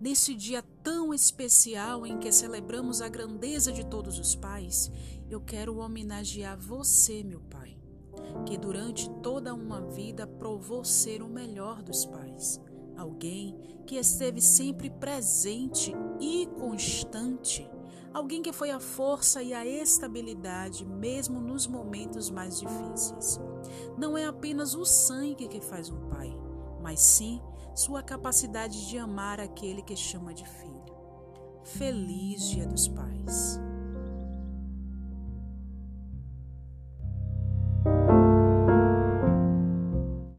Nesse dia tão especial em que celebramos a grandeza de todos os pais, eu quero homenagear você, meu pai, que durante toda uma vida provou ser o melhor dos pais. Alguém que esteve sempre presente e constante. Alguém que foi a força e a estabilidade, mesmo nos momentos mais difíceis. Não é apenas o sangue que faz um pai, mas sim sua capacidade de amar aquele que chama de filho. Feliz Dia dos Pais!